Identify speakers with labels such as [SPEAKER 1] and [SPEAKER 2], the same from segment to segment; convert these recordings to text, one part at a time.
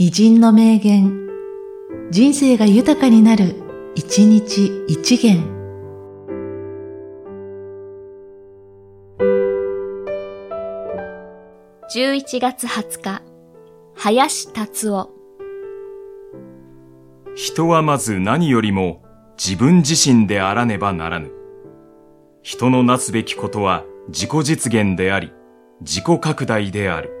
[SPEAKER 1] 偉人の名言、人生が豊かになる、一日一元。
[SPEAKER 2] 11月20日、林達夫。
[SPEAKER 3] 人はまず何よりも自分自身であらねばならぬ。人のなすべきことは自己実現であり、自己拡大である。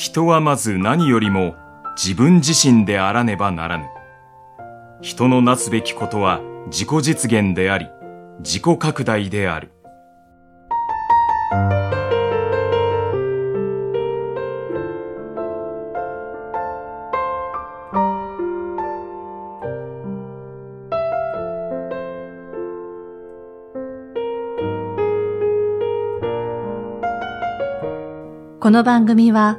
[SPEAKER 3] 人はまず何よりも自分自身であらねばならぬ。人のなすべきことは自己実現であり、自己拡大である。
[SPEAKER 1] この番組は、